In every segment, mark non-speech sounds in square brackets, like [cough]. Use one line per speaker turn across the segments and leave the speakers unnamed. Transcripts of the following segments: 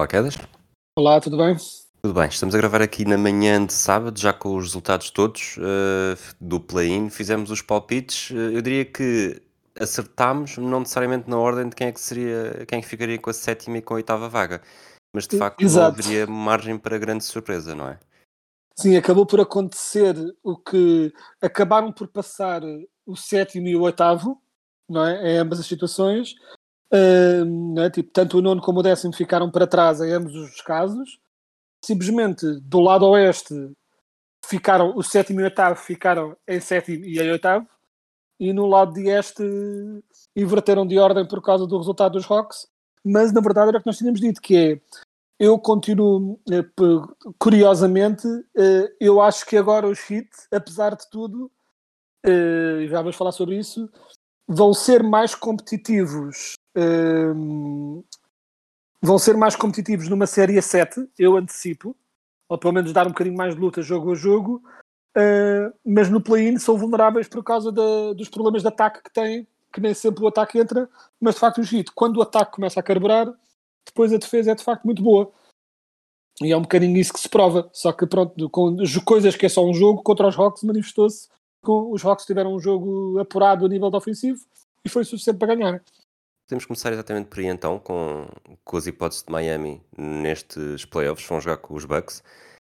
Olá, Quedas.
Olá, tudo bem?
Tudo bem, estamos a gravar aqui na manhã de sábado, já com os resultados todos eh, do play-in. Fizemos os palpites. Eh, eu diria que acertámos, não necessariamente na ordem de quem é que seria, quem é que ficaria com a sétima e com a oitava vaga. Mas de facto não
Exato.
haveria margem para grande surpresa, não é?
Sim, acabou por acontecer o que acabaram por passar o sétimo e o oitavo, não é? Em ambas as situações. Não é? tipo, tanto o nono como o décimo ficaram para trás em ambos os casos. Simplesmente do lado oeste ficaram o sétimo e o oitavo ficaram em sétimo e em oitavo, e no lado de este inverteram de ordem por causa do resultado dos Hawks. Mas na verdade era o que nós tínhamos dito, que é eu continuo, eh, curiosamente, eh, eu acho que agora os Heat, apesar de tudo, eh, já vamos falar sobre isso, vão ser mais competitivos. Ehm, vão ser mais competitivos numa série a 7, eu antecipo, ou pelo menos dar um bocadinho mais de luta jogo a jogo, eh, mas no play-in são vulneráveis por causa da- dos problemas de ataque que têm, que nem sempre o ataque entra, mas de facto os Heat, quando o ataque começa a carburar, depois a defesa é de facto muito boa. E é um bocadinho isso que se prova. Só que pronto, com as coisas que é só um jogo, contra os Hawks manifestou-se os Hawks tiveram um jogo apurado a nível de ofensivo e foi suficiente para ganhar.
Podemos começar exatamente por aí então, com, com as hipóteses de Miami nestes playoffs, vão jogar com os Bucks,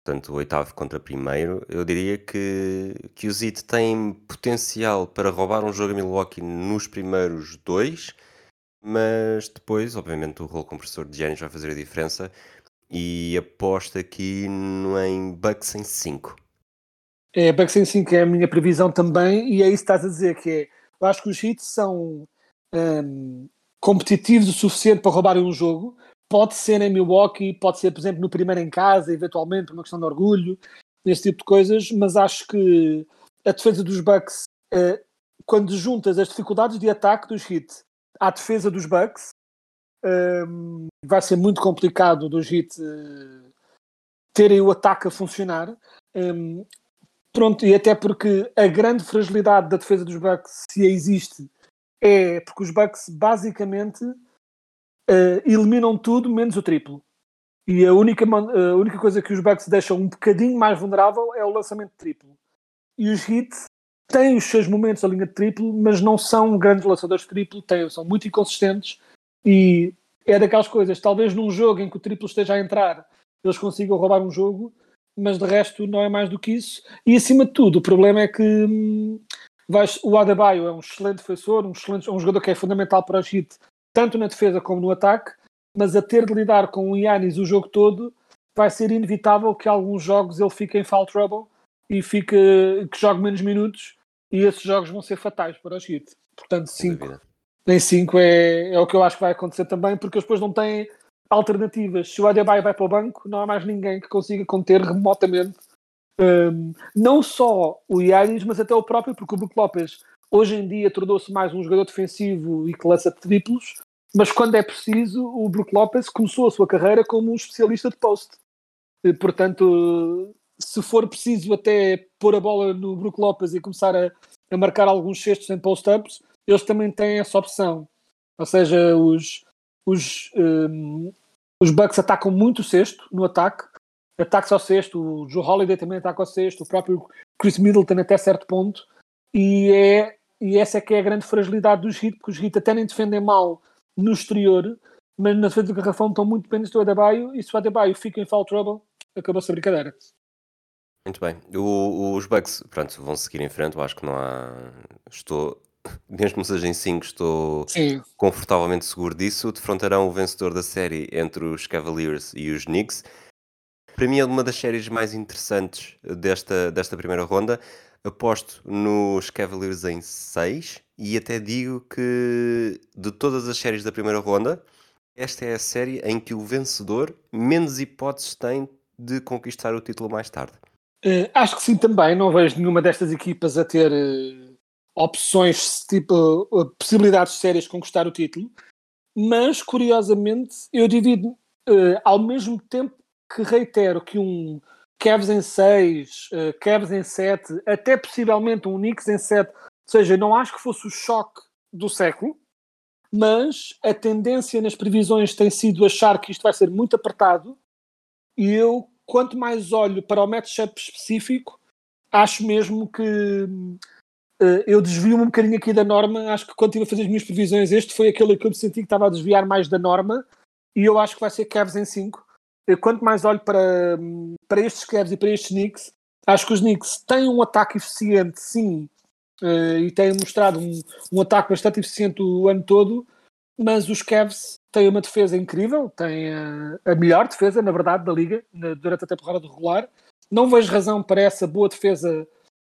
portanto oitavo contra primeiro. Eu diria que, que os Heat têm potencial para roubar um jogo a Milwaukee nos primeiros dois, mas depois, obviamente, o rolo compressor de Giannis vai fazer a diferença e aposto aqui em Bucks em 5.
É, Bucks em 5 é a minha previsão também, e é isso que estás a dizer, que é, eu acho que os Heat são hum, competitivos o suficiente para roubarem um jogo, pode ser em Milwaukee, pode ser, por exemplo, no primeiro em casa, eventualmente, por uma questão de orgulho, esse tipo de coisas, mas acho que a defesa dos Bucks, eh, quando juntas as dificuldades de ataque dos Heat à defesa dos Bucks, hum, vai ser muito complicado dos Heat eh, terem o ataque a funcionar. Hum, Pronto, e até porque a grande fragilidade da defesa dos Bucks, se existe, é porque os Bucks basicamente eh, eliminam tudo menos o triplo. E a única, man- a única coisa que os Bucks deixam um bocadinho mais vulnerável é o lançamento de triplo. E os Heat têm os seus momentos à linha de triplo, mas não são grandes lançadores de triplo, têm, são muito inconsistentes e é daquelas coisas, talvez num jogo em que o triplo esteja a entrar, eles consigam roubar um jogo, mas de resto não é mais do que isso. E acima de tudo, o problema é que hum, vais- o Adebayo é um excelente defensor, um, excelente, um jogador que é fundamental para o Heat, tanto na defesa como no ataque, mas a ter de lidar com o Yannis o jogo todo, vai ser inevitável que alguns jogos ele fique em foul trouble e fique, que jogue menos minutos e esses jogos vão ser fatais para os Heat. Portanto,
sem
5
dúvida.
em 5 é, é o que eu acho que vai acontecer também, porque eles depois não têm alternativas. Se o Adebayo vai para o banco, não há mais ninguém que consiga conter remotamente hum, não só o Yannis, mas até o próprio, porque o Brook Lopes hoje em dia tornou-se mais um jogador defensivo e que lança triplos, mas quando é preciso, o Brook Lopes começou a sua carreira como um especialista de post. E, Portanto, se for preciso até pôr a bola no Brook Lopes e começar a, a marcar alguns cestos em post-ups, eles também têm essa opção. Ou seja, os, os, hum, os Bucks atacam muito o cesto no ataque, ataques ao cesto, o Joe Holiday também ataca ao cesto, o próprio Chris Middleton até certo ponto, e, é, e essa é que é a grande fragilidade dos Heat, porque os Heat até nem defendem mal no exterior, mas na defesa do garrafão estão muito dependentes do Adebayo, e se o Adebayo fica em foul trouble, acabou-se a brincadeira.
Muito bem. O- os Bucks, pronto, vão seguir em frente. Eu acho que não há. Estou, [laughs] mesmo que seja em 5, estou
Sim.
confortavelmente seguro disso. Defrontarão o vencedor da série entre os Cavaliers e os Knicks. Para mim é uma das séries mais interessantes desta, desta primeira ronda. aposto nos Cavaliers em 6 e até digo que de todas as séries da primeira ronda, esta é a série em que o vencedor menos hipóteses tem de conquistar o título mais tarde.
Uh, acho que sim também. Não vejo nenhuma destas equipas a ter uh, opções, tipo, uh, possibilidades sérias de conquistar o título. Mas, curiosamente, eu divido ao mesmo tempo que reitero que um Cavs em 6, Cavs em 7, até possivelmente um Knicks em 7, ou seja, não acho que fosse o choque do século, mas a tendência nas previsões tem sido achar que isto vai ser muito apertado e eu quanto mais olho para o matchup específico, acho mesmo que uh, eu desvio-me um bocadinho aqui da norma. Acho que quando estive a fazer as minhas previsões, este foi aquele que eu me senti que estava a desviar mais da norma e eu acho que vai ser Cavs em 5. Quanto mais olho para, para estes Cavs e para estes Knicks, acho que os Knicks têm um ataque eficiente, sim, uh, e têm mostrado um, um ataque bastante eficiente o ano todo, mas os Cavs têm uma defesa incrível, têm a, a melhor defesa, na verdade, da liga na, durante a temporada regular. Não vejo razão para essa boa defesa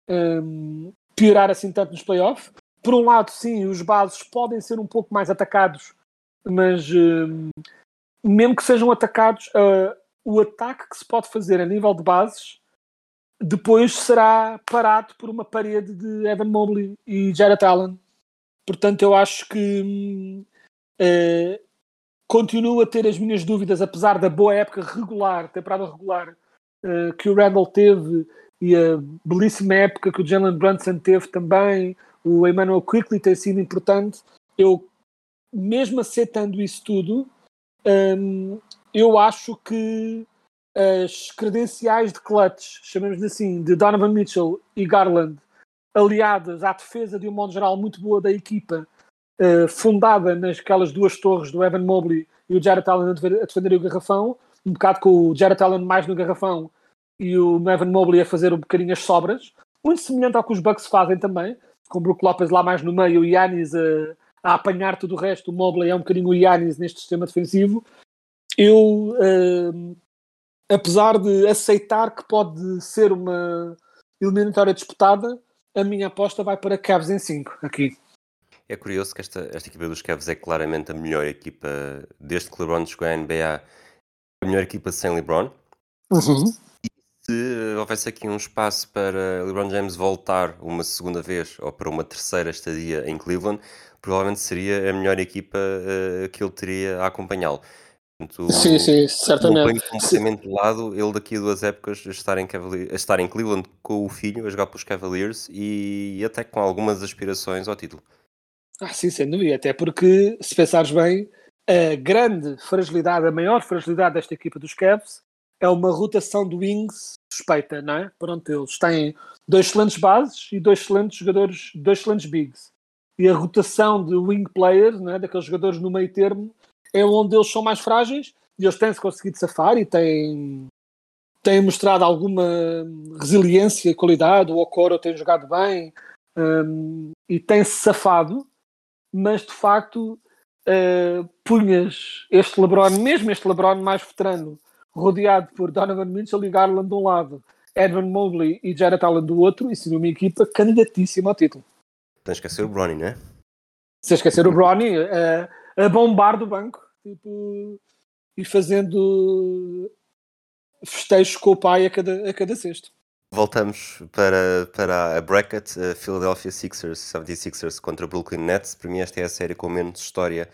um, piorar assim tanto nos playoffs. Por um lado, sim, os bases podem ser um pouco mais atacados, mas um, mesmo que sejam atacados, uh, o ataque que se pode fazer a nível de bases depois será parado por uma parede de Evan Mobley e Jared Allen. Portanto, eu acho que Uh, continuo a ter as minhas dúvidas, apesar da boa época regular, temporada regular, uh, que o Randall teve e a belíssima época que o Jalen Brunson teve também, o Emmanuel Quickly tem sido importante. Eu, mesmo aceitando isso tudo, um, eu acho que as credenciais de clutch, chamemos assim, de Donovan Mitchell e Garland, aliadas à defesa de um modo geral muito boa da equipa, uh, fundada nasquelas duas torres do Evan Mobley e o Jared Allen a defender o garrafão, um bocado com o Jared Allen mais no garrafão e o Evan Mobley a fazer um bocadinho as sobras, muito semelhante ao que os Bucks fazem também, com o Brook Lopez lá mais no meio, o Yannis a, a apanhar tudo o resto, o Mobley é um bocadinho o Yannis neste sistema defensivo. Eu, uh, apesar de aceitar que pode ser uma eliminatória disputada, a minha aposta vai para Cavs em 5 aqui.
É curioso que esta, esta equipa dos Cavs é claramente a melhor equipa desde que LeBron chegou à NBA, a melhor equipa sem LeBron.
Uhum.
E se houvesse aqui um espaço para LeBron James voltar uma segunda vez ou para uma terceira estadia em Cleveland, provavelmente seria a melhor equipa uh, que ele teria a acompanhá-lo.
Portanto, sim, sim, certamente.
Não completamente de lado ele daqui a duas épocas a estar, em a estar em Cleveland com o filho, a jogar pelos Cavaliers e até com algumas aspirações ao título.
Ah, sim, sem dúvida. Até porque, se pensares bem, a grande fragilidade, a maior fragilidade desta equipa dos Cavs é uma rotação de wings suspeita, não é? Pronto, eles têm dois excelentes bases e dois excelentes jogadores, dois excelentes bigs. E a rotação de wing players, não é? daqueles jogadores no meio termo, é onde eles são mais frágeis e eles têm-se conseguido safar e têm, têm mostrado alguma resiliência e qualidade. O Okoro tem jogado bem um, e tem-se safado mas de facto uh, punhas este LeBron, mesmo este LeBron mais veterano, rodeado por Donovan Mitchell e Garland de um lado, Edwin Mobley e Jared Allen do outro, e seria uma equipa candidatíssima ao título.
Tens que esquecer o Bronny, não é?
Se esquecer o Bronny, uh, a bombar do banco tipo, e fazendo festejos com o pai a cada, a cada sexto.
Voltamos para, para a bracket uh, Philadelphia Sixers, 76ers contra Brooklyn Nets. Para mim esta é a série com menos história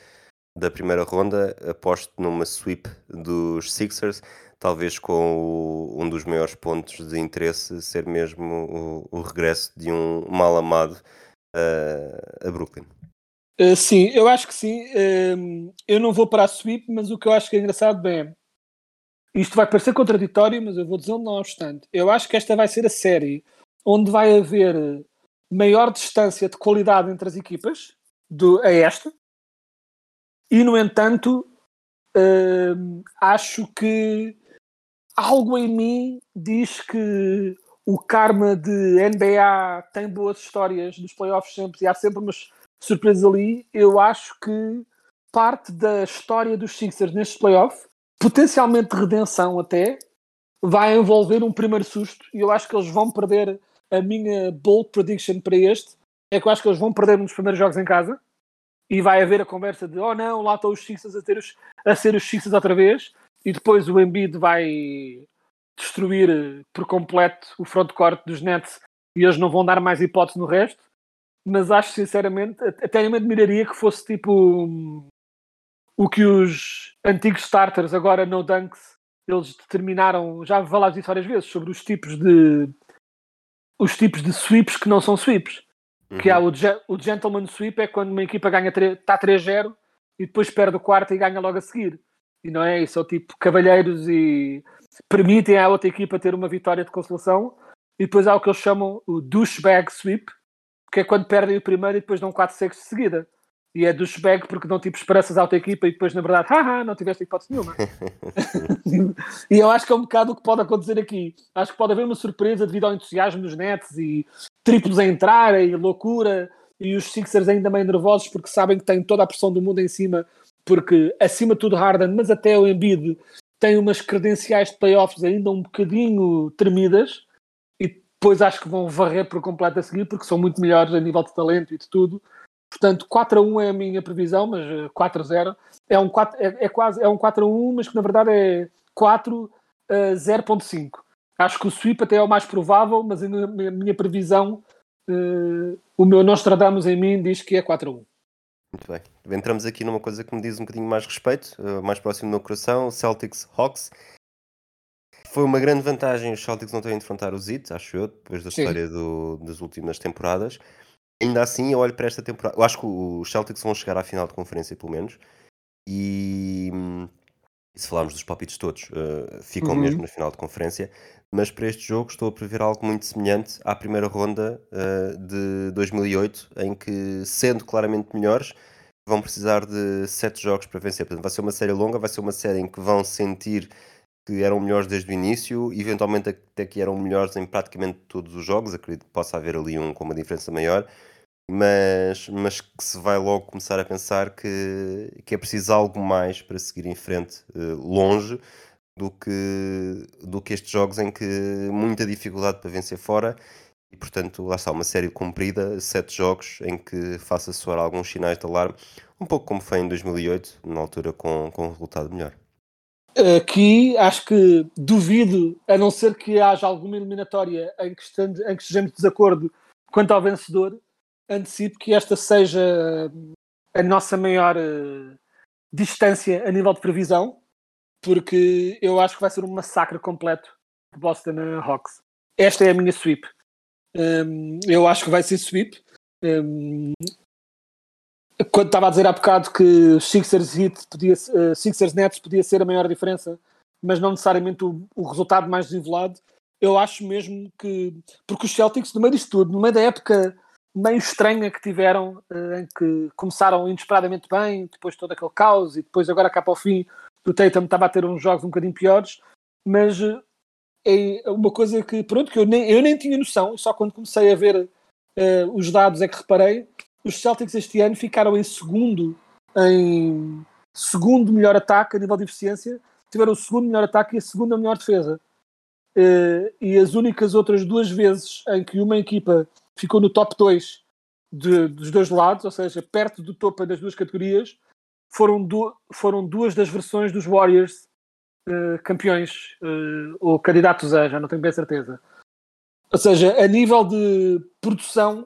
da primeira ronda. Aposto numa sweep dos Sixers, talvez com o, um dos maiores pontos de interesse ser mesmo o, o regresso de um mal amado uh, a Brooklyn.
Uh, sim, eu acho que sim. Uh, eu não vou para a sweep, mas o que eu acho que é engraçado, bem, isto vai parecer contraditório, mas eu vou dizer não obstante. Eu acho que esta vai ser a série onde vai haver maior distância de qualidade entre as equipas do, a esta. E, no entanto, hum, acho que algo em mim diz que o karma de NBA tem boas histórias dos playoffs sempre e há sempre umas surpresas ali. Eu acho que parte da história dos Sixers nestes playoffs potencialmente de redenção até, vai envolver um primeiro susto e eu acho que eles vão perder a minha bold prediction para este é que eu acho que eles vão perder nos primeiros jogos em casa e vai haver a conversa de oh não, lá estão os Sixers a, ter os, a ser os Sixers outra vez e depois o Embiid vai destruir eh, por completo o frontcourt dos Nets e eles não vão dar mais hipótese no resto mas acho sinceramente, até me admiraria que fosse tipo o que os antigos starters, agora no Dunks, eles determinaram, já falámos disso várias vezes, sobre os tipos de os tipos de sweeps que não são sweeps. Uhum. Que há o, o gentleman sweep é quando uma equipa ganha está 3-0 e depois perde o quarto e ganha logo a seguir. E não é isso, é o tipo cavalheiros e permitem à outra equipa ter uma vitória de consolação. E depois há o que eles chamam o douchebag sweep, que é quando perdem o primeiro e depois dão 4 secos de seguida. E é douchebag porque dão tipo esperanças à outra equipa e depois, na verdade, haha, não tiveste hipótese nenhuma. [laughs] [laughs] e eu acho que é um bocado o que pode acontecer aqui. Acho que pode haver uma surpresa devido ao entusiasmo dos Nets e triplos a entrar e loucura e os Sixers ainda meio nervosos porque sabem que têm toda a pressão do mundo em cima porque acima de tudo Harden, mas até o Embiid tem umas credenciais de playoffs ainda um bocadinho tremidas depois acho que vão varrer por completo a seguir, porque são muito melhores a nível de talento e de tudo. Portanto, 4 a 1 é a minha previsão, mas 4 eh, a 0 é um 4, é, é quase é um 4 a 1, mas que na verdade é 4 a 0.5. Acho que o sweep até é o mais provável, mas a minha, minha previsão, uh, o meu Nostradamus em mim diz que é 4 a 1.
Muito bem. Entramos aqui numa coisa que me diz um bocadinho mais respeito, uh, mais próximo do meu coração, Celtics Hawks. Foi uma grande vantagem os Celtics não terem de enfrentar os Heat, acho eu, depois da Sim. história do, das últimas temporadas. Ainda assim, eu olho para esta temporada. Eu acho que os Celtics vão chegar à final de conferência, pelo menos. E, se falarmos dos palpites todos, uh, ficam uhum. mesmo na final de conferência. Mas para este jogo estou a prever algo muito semelhante à primeira ronda uh, de 2008, em que, sendo claramente melhores, vão precisar de sete jogos para vencer. Portanto, vai ser uma série longa, vai ser uma série em que vão sentir que eram melhores desde o início, eventualmente até que eram melhores em praticamente todos os jogos, acredito que possa haver ali um com uma diferença maior, mas, mas que se vai logo começar a pensar que, que é preciso algo mais para seguir em frente, uh, longe do que, do que estes jogos em que muita dificuldade para vencer fora e portanto lá está uma série comprida, sete jogos em que faça soar alguns sinais de alarme, um pouco como foi em 2008, na altura com, com um resultado melhor.
Aqui acho que duvido, a não ser que haja alguma eliminatória em que, estando, em que estejamos de desacordo quanto ao vencedor, antecipo que esta seja a nossa maior uh, distância a nível de previsão, porque eu acho que vai ser um massacre completo de Boston Hawks. Esta é a minha sweep. Um, eu acho que vai ser sweep. Um, quando estava a dizer há bocado que Sixers, Heat podia, uh, Sixers Nets podia ser a maior diferença, mas não necessariamente o, o, resultado mais desenvolado, eu acho mesmo que. Porque os Celtics, no meio disto tudo, no meio da época meio estranha que tiveram, uh, em que começaram inesperadamente bem, depois todo aquele caos, e depois agora cá para o fim, o Tatum estava a ter uns jogos um bocadinho piores, mas uh, é uma coisa que, pronto, que eu nem, eu nem tinha noção, só quando comecei a ver os dados é que reparei os Celtics este ano ficaram em segundo em segundo melhor ataque a nível de eficiência, tiveram o segundo melhor ataque e a segunda melhor defesa. Uh, e as únicas outras duas vezes em que uma equipa ficou no top 2 de, dos dois lados, ou seja, perto do topo das duas categorias, foram, du foram duas das versões dos Warriors uh, campeões uh, ou candidatos a, já não tenho bem certeza. Ou seja, a nível de produção,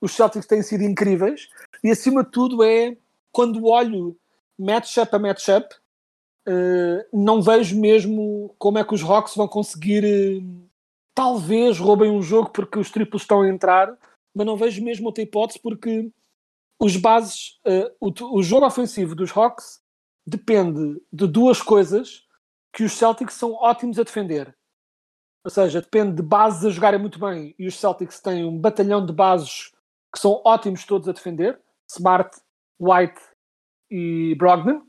os Celtics têm sido incríveis e acima de tudo é quando olho matchup a matchup uh, não vejo mesmo como é que os Hawks vão conseguir talvez roubem um jogo porque os triplos estão a entrar mas não vejo mesmo outra hipótese porque os bases uh, o, o jogo ofensivo dos Hawks depende de duas coisas que os Celtics são ótimos a defender ou seja, depende de bases a jogarem muito bem e os Celtics têm um batalhão de bases que são ótimos todos a defender, Smart, White e Brogdon,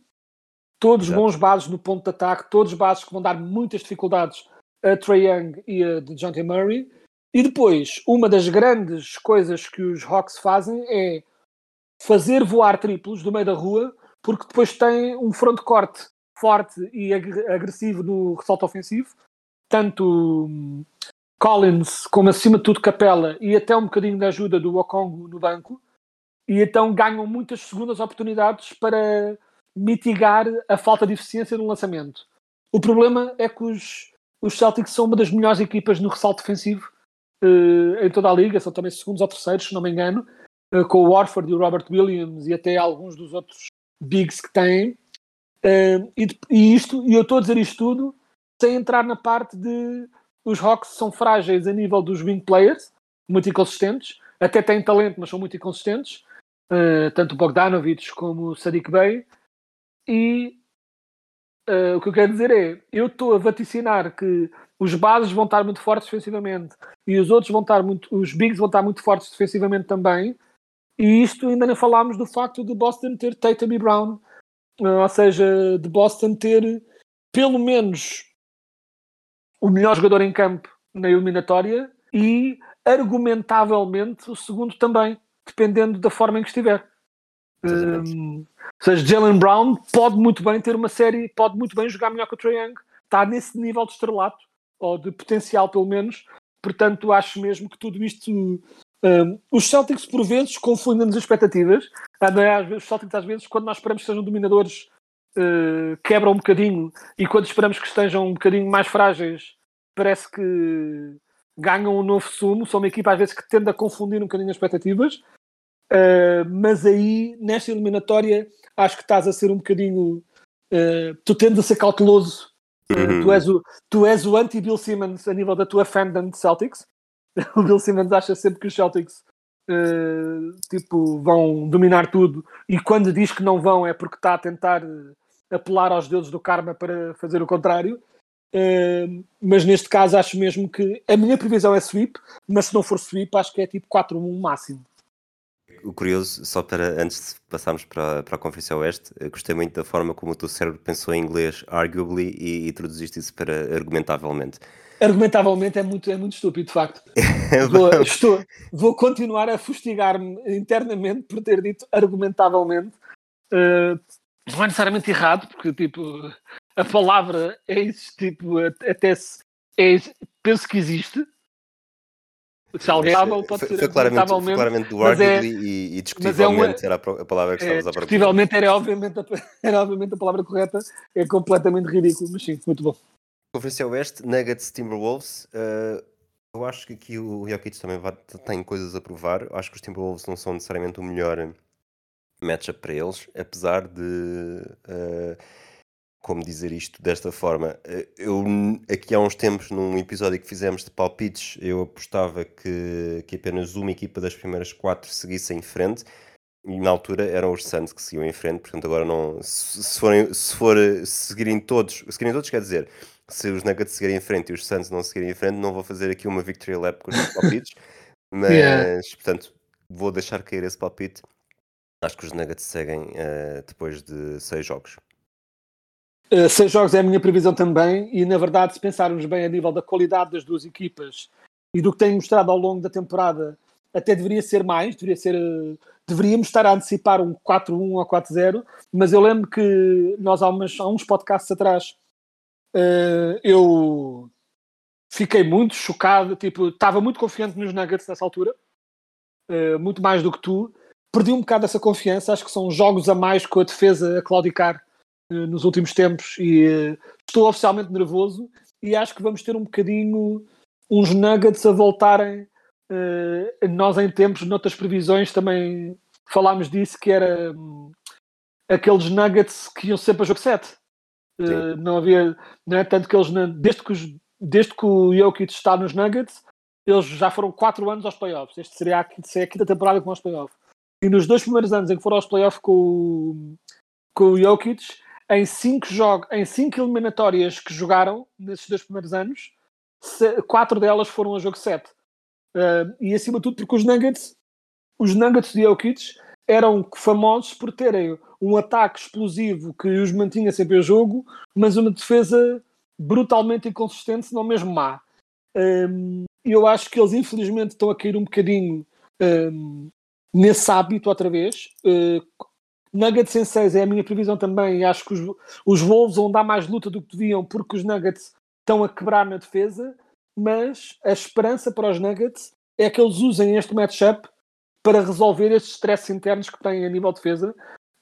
todos Exato. bons bases no ponto de ataque, todos bases que vão dar muitas dificuldades a Trae Young e a DeJounte Murray. E depois, uma das grandes coisas que os Hawks fazem é fazer voar triplos do meio da rua, porque depois tem um front corte forte e agressivo no ressalto ofensivo, tanto Collins, como acima de tudo Capela e até um bocadinho da ajuda do Okongo no banco, e então ganham muitas segundas oportunidades para mitigar a falta de eficiência no lançamento. O problema é que os, os Celtics são uma das melhores equipas no ressalto defensivo uh, em toda a liga, são também segundos ou terceiros, se não me engano, uh, com o Warford e o Robert Williams e até alguns dos outros bigs que têm. Uh, e, e, isto, e eu estou a dizer isto tudo sem entrar na parte de os Hawks são frágeis a nível dos wing players, muito inconsistentes, até têm talento, mas são muito inconsistentes, tanto o Bogdanovich como o Sadiq Bey. E o que eu quero dizer é, eu estou a vaticinar que os bases vão estar muito fortes defensivamente e os outros vão estar muito, os bigs vão estar muito fortes defensivamente também. E isto ainda não falámos do facto de Boston ter Tatum e Brown, eh, ou seja, de Boston ter pelo menos o melhor jogador em campo na eliminatória e argumentavelmente o segundo também, dependendo da forma em que estiver. Um, seja, Jalen Brown pode muito bem ter uma série, pode muito bem jogar melhor que o Trae Young, está nesse nível de estrelato ou de potencial pelo menos. Portanto, acho mesmo que tudo isto. Um, os Celtics, por vezes, confundem as expectativas. É? Os Celtics, às vezes, quando nós esperamos que sejam dominadores, uh, quebram um bocadinho. E quando esperamos que estejam um bocadinho mais frágeis, parece que ganham um novo sumo. São uma equipa, às vezes, que tende a confundir um bocadinho as expectativas. Uh, mas aí, nesta eliminatória, acho que estás a ser um bocadinho. Uh, tu tendes a ser cauteloso Uhum. Tu, és o, tu és o anti-Bill Simmons a nível da tua fandom de Celtics. [laughs] O Bill Simmons acha sempre que os Celtics uh, tipo, vão dominar tudo e quando diz que não vão é porque está a tentar apelar aos deuses do karma para fazer o contrário. Uh, mas neste caso acho mesmo que a minha previsão é sweep, mas se não for sweep acho que é tipo 4-1 máximo
curioso, só para antes de passarmos para, para a Conferência Oeste, gostei muito da forma como o teu cérebro pensou em inglês arguably e, e traduziste isso para argumentavelmente.
Argumentavelmente é muito, é muito estúpido, de facto. [laughs] vou, estou, vou continuar a fustigar-me internamente por ter dito argumentavelmente. Uh, não é necessariamente errado, porque tipo, a palavra é tipo, até se, é, penso que existe, salgável pode
foi,
ser
foi claramente, foi claramente do arguably é, e, e discutivelmente é uma, era a, palavra que estavas é, a procurar.
Discutivelmente era obviamente, a, [laughs] era obviamente a palavra correta, é completamente ridículo, mas sim, muito bom.
Conferência Oeste, Nuggets, Timberwolves, uh, eu acho que aqui o Jokic também vai, tem coisas a provar, acho que os Timberwolves não são necessariamente o melhor matchup para eles, apesar de... Uh, como dizer isto desta forma. Eh, eu, aqui há uns tempos, num episódio que fizemos de palpites, eu apostava que, que apenas uma equipa das primeiras quatro seguisse em frente. E na altura eram os Suns que seguiam em frente, portanto agora não. Se, se, forem, se for seguirem todos, seguirem todos quer dizer, se os Nuggets seguirem em frente e os Suns não seguirem em frente, não vou fazer aqui uma victory lap com os palpites, [laughs] mas yeah. portanto vou deixar cair esse palpite. Acho que os Nuggets seguem uh, depois de seis jogos.
Uh, seis jogos é a minha previsão também, e na verdade, se pensarmos bem a nível da qualidade das duas equipas e do que têm mostrado ao longo da temporada, até deveria ser mais, deveria ser, uh, deveríamos estar a antecipar um 4-1 ou 4-0, mas eu lembro que nós há, umas, há uns podcasts atrás uh, eu fiquei muito chocado, tipo, estava muito confiante nos Nuggets nessa altura, muito mais do que tu, perdi um bocado essa confiança, acho que são jogos a mais com a defesa a claudicar. eh, nos últimos tempos e uh, estou oficialmente nervoso e acho que vamos ter um bocadinho uns nuggets a voltarem. Uh, nós em tempos, noutras previsões, também falámos disso, que era um, aqueles nuggets que iam sempre a jogo 7. Uh, não havia, não é? Tanto que eles, desde que, os, desde que o Jokic está nos nuggets, eles já foram 4 anos aos playoffs. Este seria a, seria a quinta temporada com os playoffs. E nos dois primeiros anos em que foram aos playoffs com, com o Jokic, em cinco jogos, em cinco eliminatórias que jogaram nesses dois primeiros anos, quatro delas foram a jogo 7. Uh, e acima de tudo porque os Nuggets, os Nuggets de Jokic eram famosos por terem um ataque explosivo que os mantinha sempre a jogo, mas uma defesa brutalmente inconsistente, se não mesmo má. Um, eu acho que eles infelizmente estão a cair um bocadinho um, nesse hábito outra vez. Uh, Nuggets em 6 é a minha previsão também. Acho que os, os Wolves vão dar mais luta do que deviam, porque os Nuggets estão a quebrar na defesa. mas a esperança para os Nuggets é que eles usem este matchup para resolver estes stresses internos que têm a nível de defesa,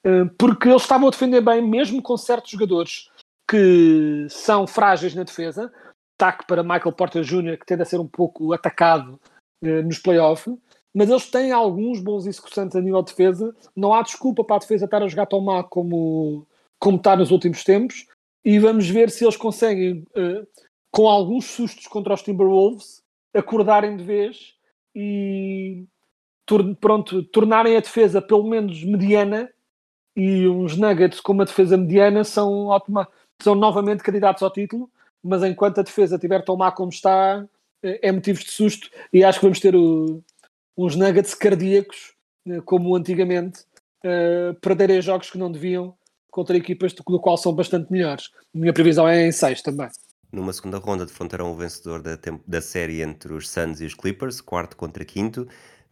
eh, porque eles estavam a defender bem, mesmo com certos jogadores que são frágeis na defesa. Taque para Michael Porter Jr., que tende a ser um pouco atacado eh, nos playoffs, mas eles têm alguns bons executantes a nível de defesa. Não há desculpa para a defesa estar a jogar tão mal como, como está nos últimos tempos. E vamos ver se eles conseguem, uh, com alguns sustos contra os Timberwolves, acordarem de vez e pronto, tornarem a defesa pelo menos mediana. E uns Nuggets com uma defesa mediana são, são novamente candidatos ao título. Mas enquanto a defesa estiver tão má como está, eh, é motivos de susto. E acho que vamos ter o, uns nuggets cardíacos, eh, como antigamente, uh, perderem jogos que não deviam contra equipas do, qual são bastante melhores. Minha previsão é em 6 também.
Numa segunda ronda defrontarão o vencedor da, da série entre os Suns e os Clippers, quarto contra quinto.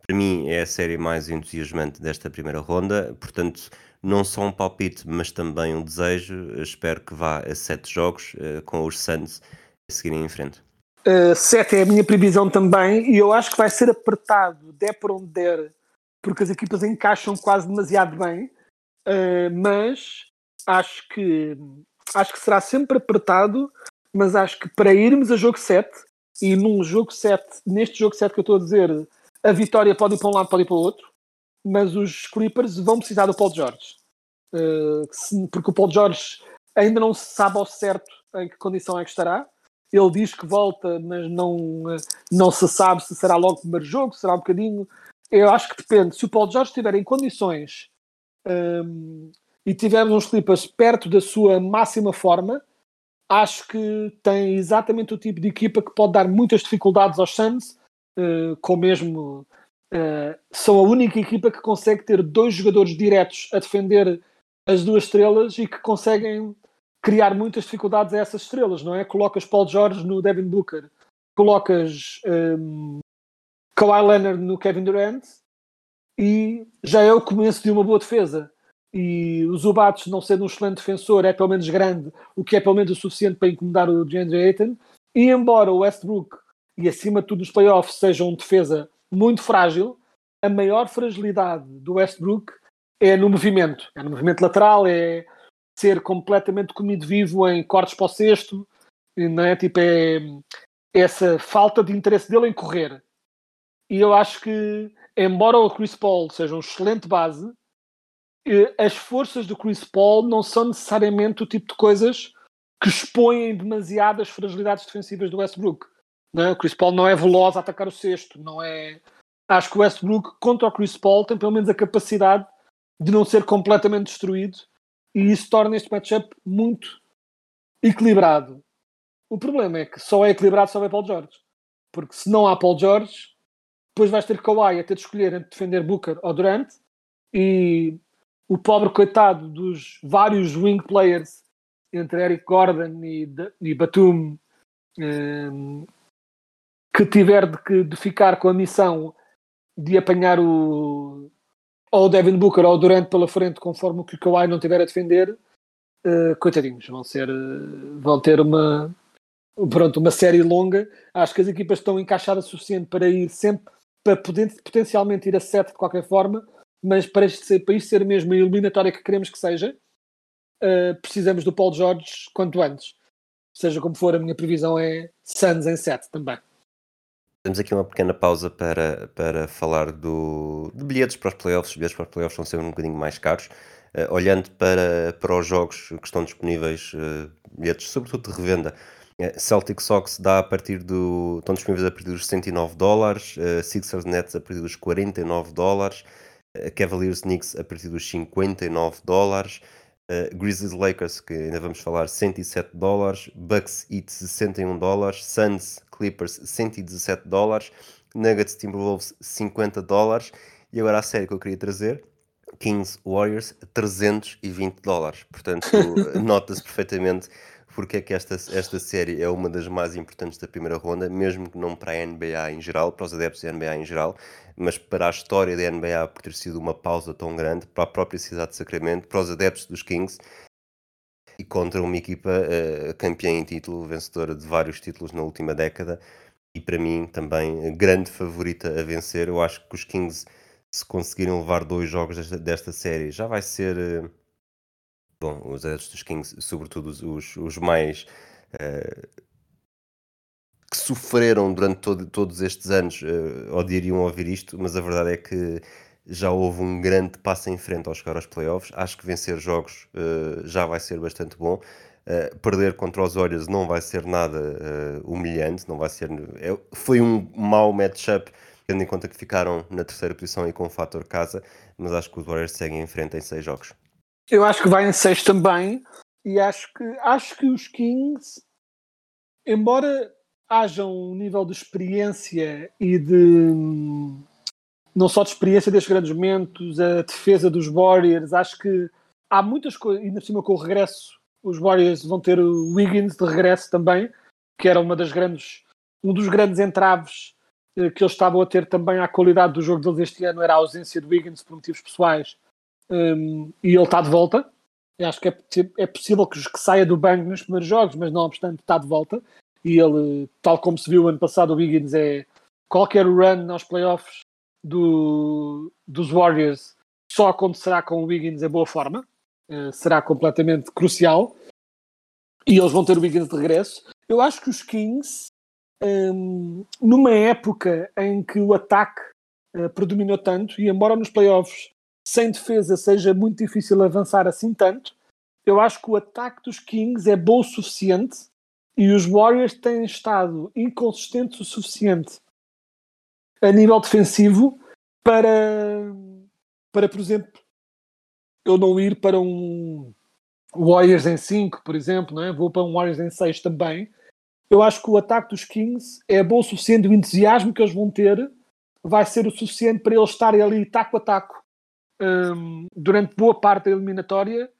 Para mim é a série mais entusiasmante desta primeira ronda, portanto, não só um palpite, mas também um desejo. Espero que vá a sete jogos uh, com os Suns a seguirem em frente.
Uh, 7 é a minha previsão também, e eu acho que vai ser apertado, der por onde der, porque as equipas encaixam quase demasiado bem, uh, mas acho que acho que será sempre apertado, mas acho que para irmos a jogo 7, e num jogo 7, neste jogo 7 que eu estou a dizer, a vitória pode ir para um lado, pode ir para o outro, mas os Clippers vão precisar do Paul George. Uh, porque o Paul George ainda não se sabe ao certo em que condição é que estará, ele diz que volta, mas não, não se sabe se será logo o primeiro jogo, será um bocadinho. Eu acho que depende. Se o Paulo Jorge estiver em condições um, e tivermos uns Clippers perto da sua máxima forma, acho que tem exatamente o tipo de equipa que pode dar muitas dificuldades aos Suns, uh, com mesmo. Uh, são a única equipa que consegue ter dois jogadores diretos a defender as duas estrelas e que conseguem criar muitas dificuldades a essas estrelas, não é? Colocas Paul George no Devin Booker, colocas um, Kawhi Leonard no Kevin Durant e já é o começo de uma boa defesa. E o Zubac, não sendo um excelente defensor, é pelo menos grande, o que é pelo menos o suficiente para incomodar o DeAndre Ayton. E embora o Westbrook e acima de tudo os playoffs sejam um defesa muito frágil, a maior fragilidade do Westbrook é no movimento. É no movimento lateral, é ser completamente comido vivo em cortes para o cesto, não é? Tipo, é essa falta de interesse dele em correr. E eu acho que, embora o Chris Paul seja um excelente base, eh, as forças do Chris Paul não são necessariamente o tipo de coisas que expõem demasiado as fragilidades defensivas do Westbrook. Não é? O Chris Paul não é veloz a atacar o cesto, não é. Acho que o Westbrook contra o Chris Paul tem pelo menos a capacidade de não ser completamente destruído e isso torna este matchup muito equilibrado. O problema é que só é equilibrado se houver Paul George. Porque se não há Paul George, depois vais ter Kawhi a ter de escolher entre defender Booker ou Durant e o pobre coitado dos vários wing players entre Eric Gordon e, e Batum um, que tiver de, de, ficar com a missão de apanhar o, ou o Devin Booker ou o Durant pela frente, conforme o que o Kawhi não tiver a defender, uh, coitadinhos, vão ser, uh, vão ter uma, pronto, uma série longa. Acho que as equipas estão encaixadas o suficiente para ir sempre, para poder, potencialmente ir a 7 de qualquer forma, mas para ser, para isto ser mesmo a eliminatória que queremos que seja, uh, precisamos do Paul George quanto antes. Seja como for, a minha previsão é Suns em 7 também.
Temos aqui uma pequena pausa para, para falar do, de bilhetes para os playoffs. Os bilhetes para os playoffs são sempre um bocadinho mais caros. Uh, olhando para, para os jogos que estão disponíveis, uh, bilhetes sobretudo de revenda, uh, Celtic Sox dá a partir do, estão disponíveis a partir dos 109 dólares, Sixers Nets a partir dos 49 dólares, Cavaliers Knicks a partir dos 59 dólares, Grizzlies Lakers, que ainda vamos falar, 107 dólares, Bucks Heat 61 dólares, Suns Clippers 117 dólares, Nuggets Timberwolves 50 dólares e agora a série que eu queria trazer Kings Warriors 320 dólares. Portanto, [laughs] nota-se perfeitamente porque é que esta, esta série é uma das mais importantes da primeira ronda, mesmo que não para a NBA em geral, para os adeptos da NBA em geral, mas para a história da NBA por ter sido uma pausa tão grande, para a própria cidade de Sacramento, para os adeptos dos Kings e contra uma equipa uh, campeã em título, vencedora de vários títulos na última década. e para mim também grande favorita a vencer. Eu acho que os Kings, se conseguirem levar dois jogos desta, desta série, já vai ser. eh, Bom, os adeptos dos Kings, sobretudo os, os, mais. eh, que sofreram durante todo- todos estes anos, eh, odiariam ouvir isto, mas a verdade é que já houve um grande passo em frente ao chegar aos playoffs. Acho que vencer jogos eh, já vai ser bastante bom. Uh, perder contra os Warriors não vai ser nada uh, humilhante, não vai ser. é- foi um mau matchup, tendo em conta que ficaram na terceira posição e com o fator casa, mas acho que os Warriors seguem em frente em seis jogos.
Eu acho que vai em 6 também. E acho que, acho que os Kings, embora haja um nível de experiência e de. Não só de experiência destes grandes momentos, a defesa dos Warriors, acho que há muitas coisas. Ainda por cima com o regresso, os Warriors vão ter o Wiggins de regresso também, que era uma das grandes. Um dos grandes entraves eh, que eles estavam a ter também à qualidade do jogo deles este ano era a ausência de Wiggins por motivos pessoais um, e ele está de volta. Eu acho que é, é possível que, que saia do banco nos primeiros jogos, mas não obstante está de volta. E ele, tal como se viu ano passado, o Wiggins é qualquer run aos playoffs do, dos Warriors só acontecerá com o Wiggins em boa forma. Eh, será completamente crucial. E eles vão ter o Wiggins de regresso. Eu acho que os Kings, hum, numa época em que o ataque eh, predominou tanto, e embora nos playoffs sem defesa seja muito difícil avançar assim tanto, eu acho que o ataque dos Kings é bom o suficiente e os Warriors têm estado inconsistentes o suficiente a nível defensivo para, para por exemplo, eu não ir para um Warriors em 5, por exemplo, não é? vou para um Warriors em 6 também. Eu acho que o ataque dos Kings é bom o suficiente, o entusiasmo que eles vão ter vai ser o suficiente para eles estarem ali taco a taco hum, durante boa parte da eliminatória,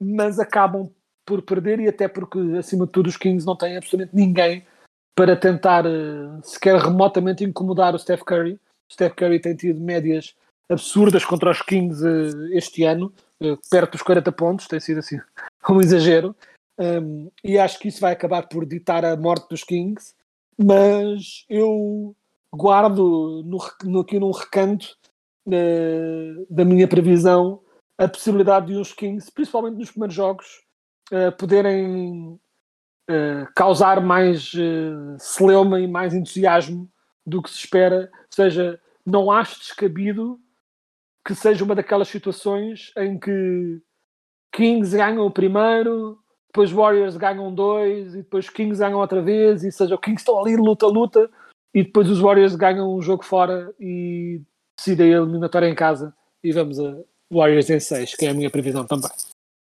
mas acabam por perder e até porque, acima de tudo, os Kings não têm absolutamente ninguém para tentar eh, sequer remotamente incomodar o Steph Curry. O Steph Curry tem tido médias absurdas contra os Kings eh, este ano, eh, perto dos 40 pontos, tem sido assim [laughs] um exagero. Um, e acho que isso vai acabar por ditar a morte dos Kings, mas eu guardo no, no, aqui num recanto eh, da minha previsão a possibilidade de os Kings, principalmente nos primeiros jogos, eh, poderem eh, causar mais eh, celeuma e mais entusiasmo do que se espera. Ou seja, não acho descabido que seja uma daquelas situações em que Kings ganham o primeiro, depois Warriors ganham dois, e depois Kings ganham outra vez, e seja, o Kings estão ali luta, luta, e depois os Warriors ganham um jogo fora e decidem a eliminatória em casa, e vamos a Warriors em 6, que é a minha previsão também.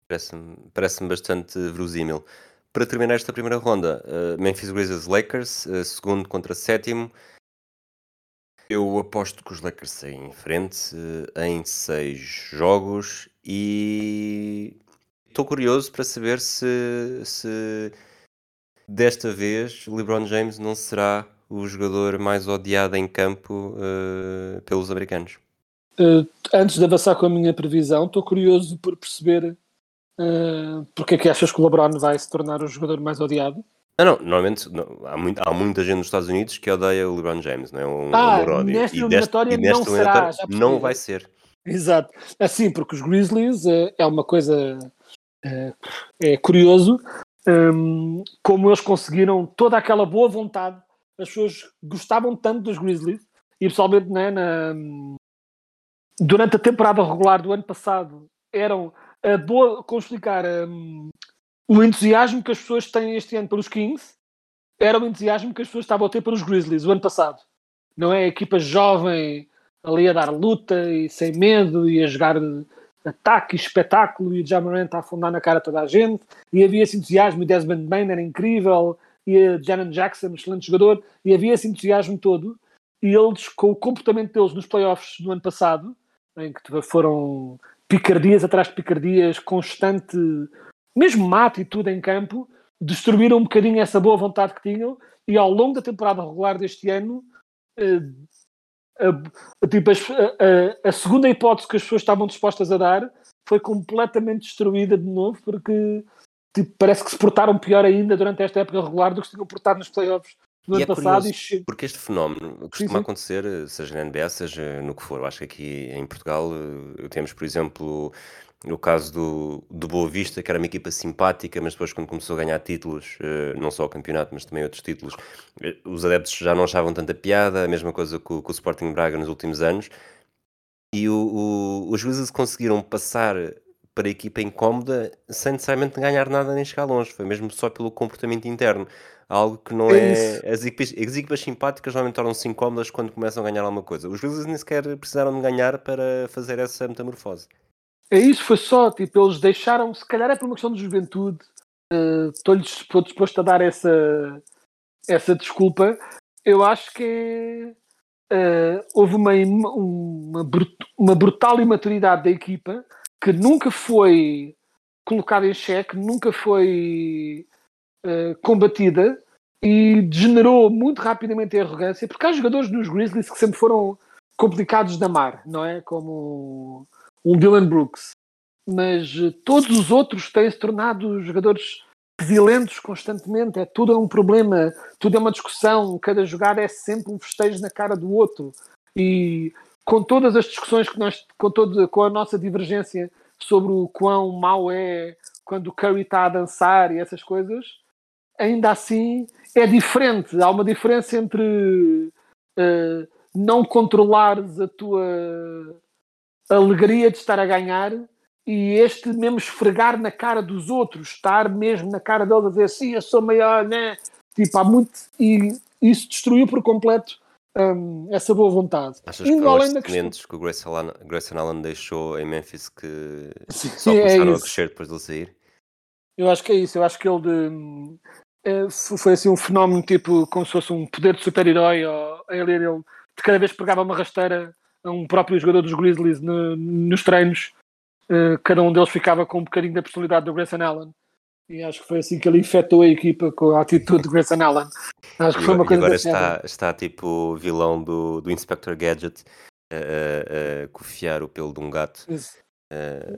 Parece-me parece bastante verosímil. Para terminar esta primeira ronda, uh, Memphis Grizzlies Lakers, uh, segundo contra sétimo. Eu aposto que os Lakers saem em frente uh, em seis jogos e estou curioso para saber se, se desta vez LeBron James não será o jogador mais odiado em campo uh, pelos americanos.
Uh, antes de avançar com a minha previsão, estou curioso por perceber uh, porque é que achas que o LeBron vai se tornar o jogador mais odiado.
Não, não, normalmente não, há, muito, há, muita gente nos Estados Unidos que odeia o LeBron James, não é? Um
ah,
amor-ódio.
nesta eliminatória não será,
não vai ser.
Exato. Assim, porque os Grizzlies é, é uma coisa é, é curioso um, como eles conseguiram toda aquela boa vontade. As pessoas gostavam tanto dos Grizzlies e pessoalmente né, na, durante a temporada regular do ano passado eram a boa, como explicar, um, o entusiasmo que as pessoas têm este ano pelos Kings era o entusiasmo que as pessoas estavam a ter pelos Grizzlies o ano passado. Não é a equipa jovem ali a dar luta e sem medo e a jogar ataque e espetáculo e o Jamarant a afundar na cara toda a gente e havia esse entusiasmo e Desmond Bain era incrível e a Janet Jackson, um excelente jogador e havia esse entusiasmo todo e eles, com o comportamento deles nos playoffs do ano passado em que foram picardias atrás de picardias, constante mesmo má atitude em campo, destruíram um bocadinho essa boa vontade que tinham e ao longo da temporada regular deste ano a, a, tipo, a, a, segunda hipótese que as pessoas estavam dispostas a dar foi completamente destruída de novo porque tipo, parece que se portaram pior ainda durante esta época regular do que se tinham portado nos playoffs no
E
ano
é
passado
curioso,
e
porque este fenómeno costuma
sim.
acontecer, eh, seja na NBA, seja no que for. Eu acho que aqui em Portugal eh, temos, por exemplo, o caso do, do Boa Vista, que era uma equipa simpática, mas depois quando começou a ganhar títulos, eh, não só o campeonato, mas também outros títulos, eh, os adeptos já não achavam tanta piada, a mesma coisa com, com o Sporting Braga nos últimos anos. E o, o- os Wizards conseguiram passar para a equipa incómoda sem necessariamente ganhar nada nem chegar longe. Foi mesmo só pelo comportamento interno. Algo que não
É
é. As equipas, as equipas simpáticas normalmente tornam-se incómodas quando começam a ganhar alguma coisa. Os Wizards nem sequer precisaram de ganhar para fazer essa metamorfose.
É isso, foi só, tipo, eles deixaram, se calhar é por uma questão de juventude, eh, estou-lhes estou disposto a dar essa, essa desculpa. Eu acho que eh, houve uma, uma, uma brutal imaturidade da equipa que nunca foi colocada em xeque, nunca foi eh, combatida e degenerou muito rapidamente em arrogância, porque há jogadores dos Grizzlies que sempre foram complicados de amar, não é? Como um Dylan Brooks. Mas eh, todos os outros têm-se tornado jogadores violentos constantemente. É tudo é um problema, tudo é uma discussão. Cada jogada é sempre um festejo na cara do outro. E com todas as discussões que nós, com, todo, com a nossa divergência sobre o quão mau é quando o Curry está a dançar e essas coisas, ainda assim é diferente. Há uma diferença entre eh, não controlares a tua alegria de estar a ganhar e este mesmo esfregar na cara dos outros, estar mesmo na cara deles a dizer sim, eu sou maior, né? Tipo, há muito. E isso destruiu por completo hum, essa boa vontade.
Achas que
Indo
foram
além da questão.
momentos que o Grayson Allen, Grayson Allen deixou em Memphis que
Sim,
só
é
começaram a
isso.
crescer depois de ele sair?
Eu acho que é isso. Eu acho que ele de, f- foi assim um fenómeno tipo como se fosse um poder de super-herói. ou Ele, ele de cada vez pegava uma rasteira a um próprio jogador dos Grizzlies no- nos treinos, eh, cada um deles ficava com um bocadinho da personalidade do Grayson Allen. E acho que foi assim que ele infectou a equipa com a atitude de Grayson Allen. Acho que foi uma
agora, e
coisa
agora está, está tipo vilão do, do Inspector Gadget a, a, a cofiar o pelo de um gato,
Isso,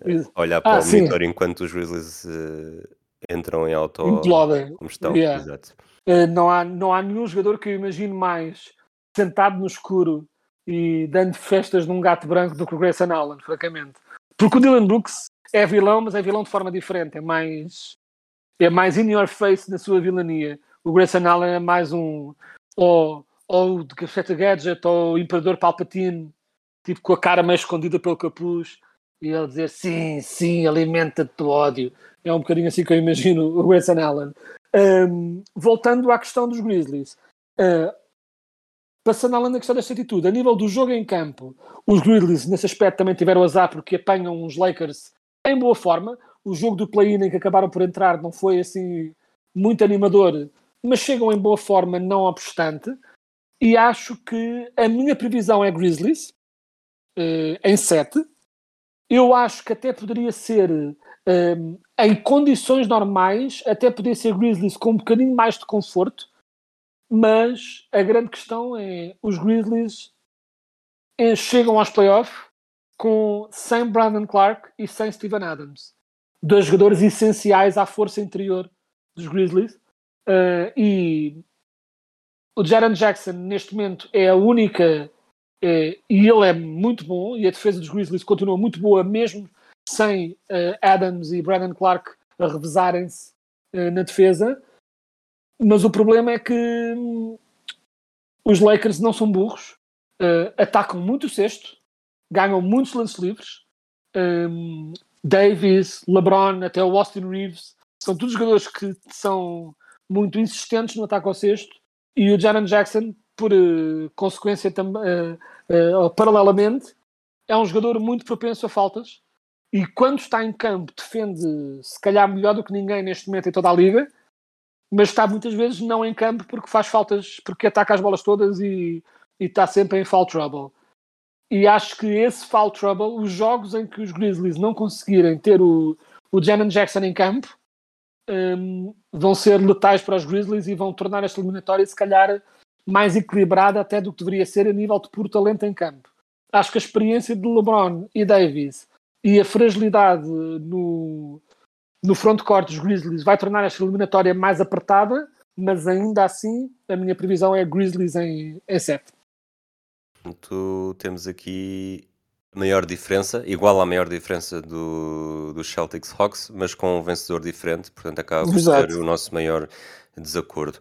isso.
olhar para
Ah,
o
sim.
monitor enquanto os Grizzlies eh, entram em auto
Implodem.
como estão.
Yeah.
Exato.
Uh, não, há, não há nenhum jogador que eu imagine mais sentado no escuro e dando festas num gato branco do que o Grayson Allen, francamente. Porque o Dylan Brooks é vilão, mas é vilão de forma diferente. É mais, é mais in your face na sua vilania. O Grayson Allen é mais um ou, ou de Cafeta Gadget ou o Imperador Palpatine, tipo com a cara meio escondida pelo capuz e ele dizer sim, sim, alimenta-te do ódio. É um bocadinho assim que eu imagino o Grayson Allen. Um, voltando à questão dos Grizzlies, uh, passando além da questão desta atitude, a nível do jogo em campo, os Grizzlies nesse aspecto também tiveram azar porque apanham os Lakers em boa forma. O jogo do play-in em que acabaram por entrar não foi assim muito animador, mas chegam em boa forma, não obstante. E acho que a minha previsão é Grizzlies uh, em 7. Eu acho que até poderia ser um, em condições normais, até poderia ser Grizzlies com um bocadinho mais de conforto, mas a grande questão é os Grizzlies eh, chegam aos playoffs com sem Brandon Clark e sem Steven Adams, dois jogadores essenciais à força interior dos Grizzlies. Uh, e o Jaron Jackson, neste momento, é a única, e ele é muito bom, e a defesa dos Grizzlies continua muito boa, mesmo sem uh, Adams e Brandon Clark a revezarem-se uh, na defesa. Mas o problema é que hum, os Lakers não são burros, atacam muito o sexto, ganham muitos lances livres. Um, Davis, LeBron, até o Austin Reeves, são todos jogadores que são muito insistentes no ataque ao sexto. E o Jaron Jackson, por uh, consequência uh, paralelamente, é um jogador muito propenso a faltas. E quando está em campo, defende se calhar melhor do que ninguém neste momento em toda a liga mas está muitas vezes não em campo porque faz faltas, porque ataca as bolas todas e, e está sempre em foul trouble. E acho que esse foul trouble, os jogos em que os Grizzlies não conseguirem ter o, o Jackson em campo, um, vão ser letais para os Grizzlies e vão tornar esta eliminatória, se calhar, mais equilibrada até do que deveria ser a nível de puro talento em campo. Acho que a experiência de LeBron e Davis e a fragilidade no, no frontcourt dos Grizzlies vai tornar esta eliminatória mais apertada, mas ainda assim a minha previsão é Grizzlies em, em 7.
Portanto, temos aqui a maior diferença, igual à maior diferença do, do Celtics Hawks, mas com um vencedor diferente, portanto acaba por ser o nosso maior desacordo.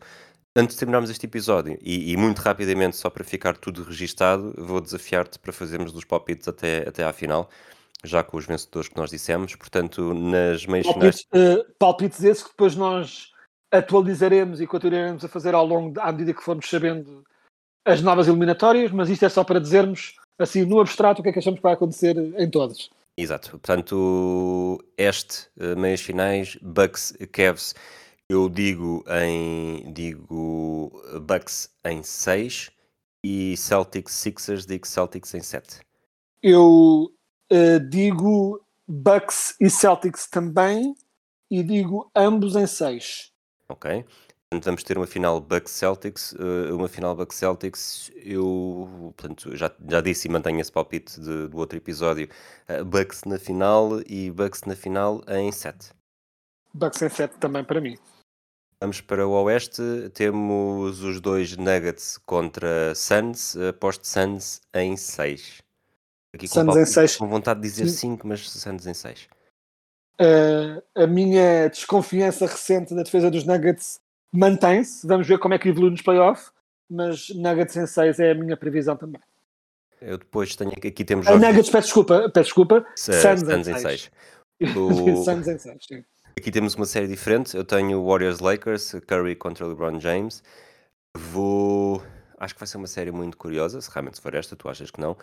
Antes de terminarmos este episódio, e, e muito rapidamente, só para ficar tudo registado, vou desafiar-te para fazermos os palpites até, até à final, já com os vencedores que nós dissemos. Portanto, nas meias finais.
Palpites, eh, palpites esses que depois nós atualizaremos e continuaremos a fazer ao longo, de- à medida que formos sabendo as novas eliminatórias, mas isto é só para dizermos, assim, no abstrato, o que é que achamos que vai acontecer em todas.
Exato. Portanto, este, eh, meias finais, Bucks, Cavs, eu digo em digo Bucks em 6 e Celtics Sixers digo Celtics em 7.
Eu eh, digo Bucks e Celtics também e digo ambos em 6.
Ok? Portanto, vamos ter uma final Bucks Celtics, eh, uma final Bucks Celtics. Eu, portanto, já, já disse e mantenho esse palpite de- do outro episódio. eh, Bucks na final e Bucks na final em 7.
Bucks em 7 também para mim.
Vamos para o Oeste, temos os dois Nuggets contra Suns, aposto Suns em 6. Aqui com,
Suns em
palpite-
seis.
com vontade de dizer
Sim.
5, mas Suns em 6.
Eh, a minha desconfiança recente da defesa dos Nuggets mantém-se. Vamos ver como é que evolui nos playoffs. Mas Nuggets em 6 é a minha previsão também.
Eu depois tenho aqui, aqui temos
A
jogos
Nuggets, peço desculpa, peço desculpa.
de
Suns,
Suns
em
em
6.
6. [laughs] O-
Suns em 6, sim.
Aqui temos uma série diferente. Eu tenho Warriors Lakers, Curry contra LeBron James. Vou. Acho que vai ser uma série muito curiosa, se realmente for esta, tu achas que não.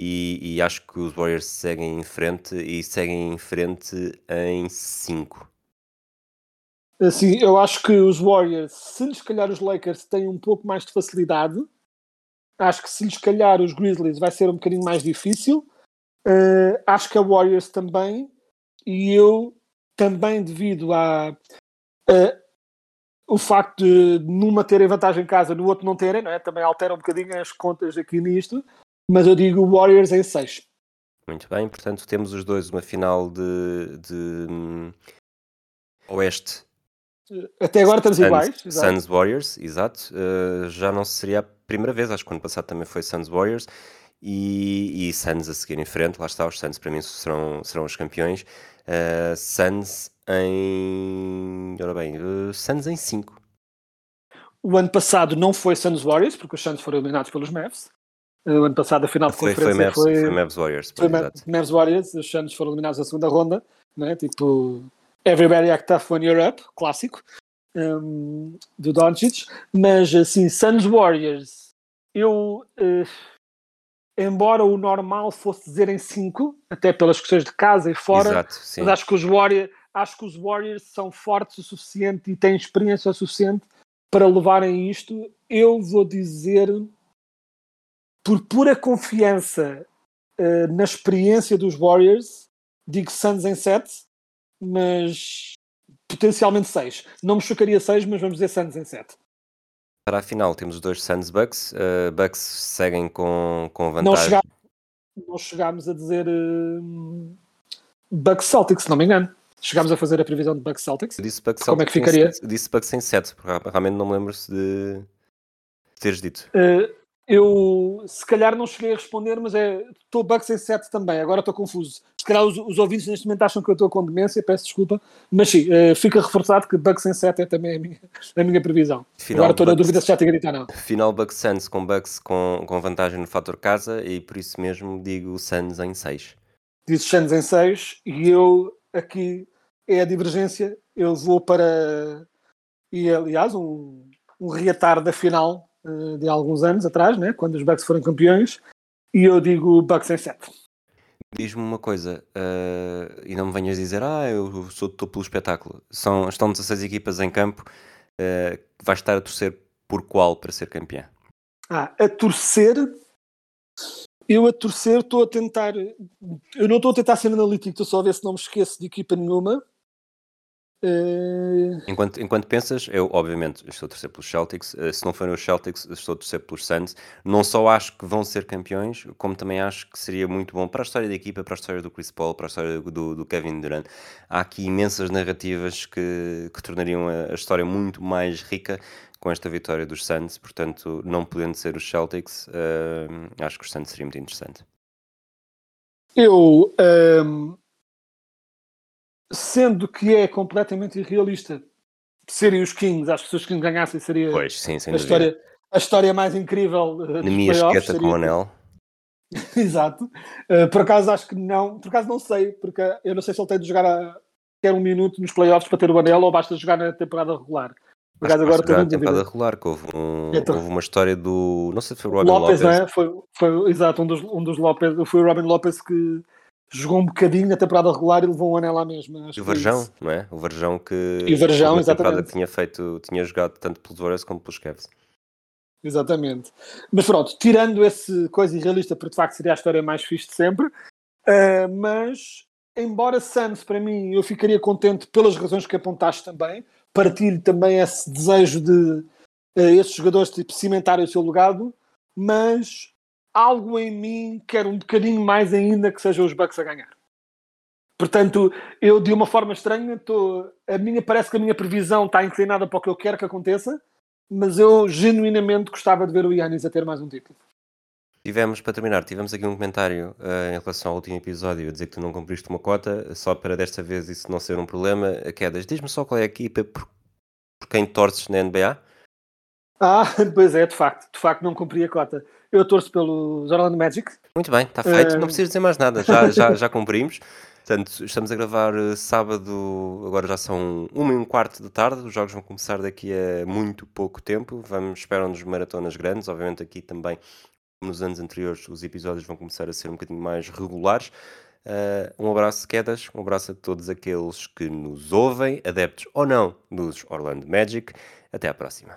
E, e acho que os Warriors seguem em frente e seguem em frente em 5.
Assim, eu acho que os Warriors, se lhes calhar os Lakers têm um pouco mais de facilidade, acho que se lhes calhar os Grizzlies vai ser um bocadinho mais difícil. Eh, acho que a Warriors também, e eu também devido a, o facto de numa terem vantagem em casa, no outro não terem, não é? também altera um bocadinho as contas aqui nisto, mas eu digo Warriors em 6.
Muito bem, portanto temos os dois uma final de, de Oeste
Até agora estamos
Suns,
iguais.
Suns Warriors, exato. Uh, já não seria a primeira vez, acho que o ano passado também foi Suns Warriors e, e Suns a seguir em frente. Lá está, os Suns para mim serão, serão os campeões. Uh, Suns em. Ora bem, uh, Suns em 5.
O ano passado não foi Suns Warriors, porque os Suns foram eliminados pelos Mavs. Uh, O ano passado a final de
Foi, foi,
conferência
Mavs,
foi,
foi Mavs Warriors.
foi. Mavs Warriors. Os Suns foram eliminados na segunda ronda, né? tipo Everybody Act Tough When You're Up, clássico um, do Doncic. Mas assim, Suns Warriors, eu, eh, embora o normal fosse dizer em 5, até pelas questões de casa e fora,
Exato,
mas acho que os Warriors, acho que os Warriors são fortes o suficiente e têm experiência o suficiente para levarem isto. Eu vou dizer, por pura confiança eh, na experiência dos Warriors, digo Suns em 7, mas potencialmente 6. Não me chocaria 6, mas vamos dizer Suns em 7.
Para a final temos os dois Suns Bucks. Uh, Bucks seguem com, com
Não,
vantagem.
não chegámos a dizer eh, Bucks Celtics, se não me engano. Chegámos a fazer a previsão de Bucks Celtics.
Disse Bucks
Como é que
em
ficaria?
Disse Bucks em 7, porque realmente não me lembro se de teres dito.
Eh, eu se calhar não cheguei a responder, mas é estou Bucks em 7 também, agora estou confuso. Se calhar os, os ouvintes neste momento acham que eu estou com demência, peço desculpa, mas sim, eh, fica reforçado que Bucks em 7 é também a minha, [laughs] a minha previsão.
Final
agora estou na dúvida se já tinha dito ou não.
Final Bucks Suns com Bucks com, com vantagem no fator casa e por isso mesmo digo Suns em 6.
Disse Suns em 6 e eu aqui é a divergência. Eu vou para e aliás um, um reatar da final eh, de alguns anos atrás, né, quando os Bucks foram campeões, e eu digo Bucks em 7.
Diz-me uma coisa, eh, e não me venhas dizer, ah, eu sou estou pelo espetáculo. São, estão 16 equipas em campo, eh, vais estar a torcer por qual para ser campeã?
Ah, a torcer, eu a torcer estou a tentar, eu não estou a tentar ser analítico, estou só a ver se não me esqueço de equipa nenhuma. Eh,
Enquanto, enquanto pensas, eu obviamente estou a torcer pelos Celtics. eh, Se não forem os Celtics, estou a torcer pelos Suns. Não só acho que vão ser campeões, como também acho que seria muito bom para a história da equipa, para a história do Chris Paul, para a história do, do Kevin Durant. Há aqui imensas narrativas que, que tornariam a, a história muito mais rica com esta vitória dos Suns. Portanto, não podendo ser os Celtics, eh, acho que os Suns seria muito interessante.
eu, ehm, sendo que é completamente irrealista serem os Kings, acho que se os Kings ganhassem seria
Pois, sim,
a, história, a história mais incrível uh,
Na minha
playoffs.
esqueta com
seria-
o anel. [laughs]
Exato. Uh, por acaso acho que não, por acaso não sei, porque eu não sei se ele tem de jogar a, quer um minuto nos playoffs para ter o anel ou basta jogar na temporada regular. Por acaso agora estou
temporada regular, que houve, um-
Então-
houve uma história do. Não sei se foi o Robin
Lopes,
Lopez.
não é? Foi, foi exato, um dos, um dos Lopes, foi o Robin Lopes que jogou um bocadinho na temporada regular e levou um anel à mesma.
E o
foi
Varjão, não é? O Varjão que.
E o Varjão, exatamente.
que tinha feito, tinha jogado tanto pelos Warriors como pelos Cavs.
Exatamente. Mas pronto, tirando esse coisa irrealista, porque de facto seria a história mais fixe de sempre, uh, mas embora Suns para mim eu ficaria contente pelas razões que apontaste também, partilho também esse desejo de uh, esses jogadores tipo, cimentarem o seu legado, mas algo em mim quer um bocadinho mais ainda que sejam os Bucks a ganhar. Portanto, eu de uma forma estranha, tô, a minha, parece que a minha previsão está inclinada para o que eu quero que aconteça, mas eu genuinamente gostava de ver o Yannis a ter mais um título.
Tivemos, para terminar, tivemos aqui um comentário eh, em relação ao último episódio a dizer que tu não cumpriste uma cota, só para desta vez isso não ser um problema. Quedas, diz-me só qual é a equipa por, por quem torces na NBA?
Ah, [laughs] pois é, de facto, de facto não cumpri a cota. Eu torço pelos Orlando Magic.
Muito bem, está feito,
Eh,
não preciso dizer mais nada, já, já, já cumprimos. Portanto, estamos a gravar eh, sábado, agora já são uma e um quarto da tarde, os jogos vão começar daqui a muito pouco tempo, vamos, esperam-nos maratonas grandes, obviamente aqui também, como nos anos anteriores, os episódios vão começar a ser um bocadinho mais regulares. Eh, um abraço, quedas, um abraço a todos aqueles que nos ouvem, adeptos ou não dos Orlando Magic. Até à próxima.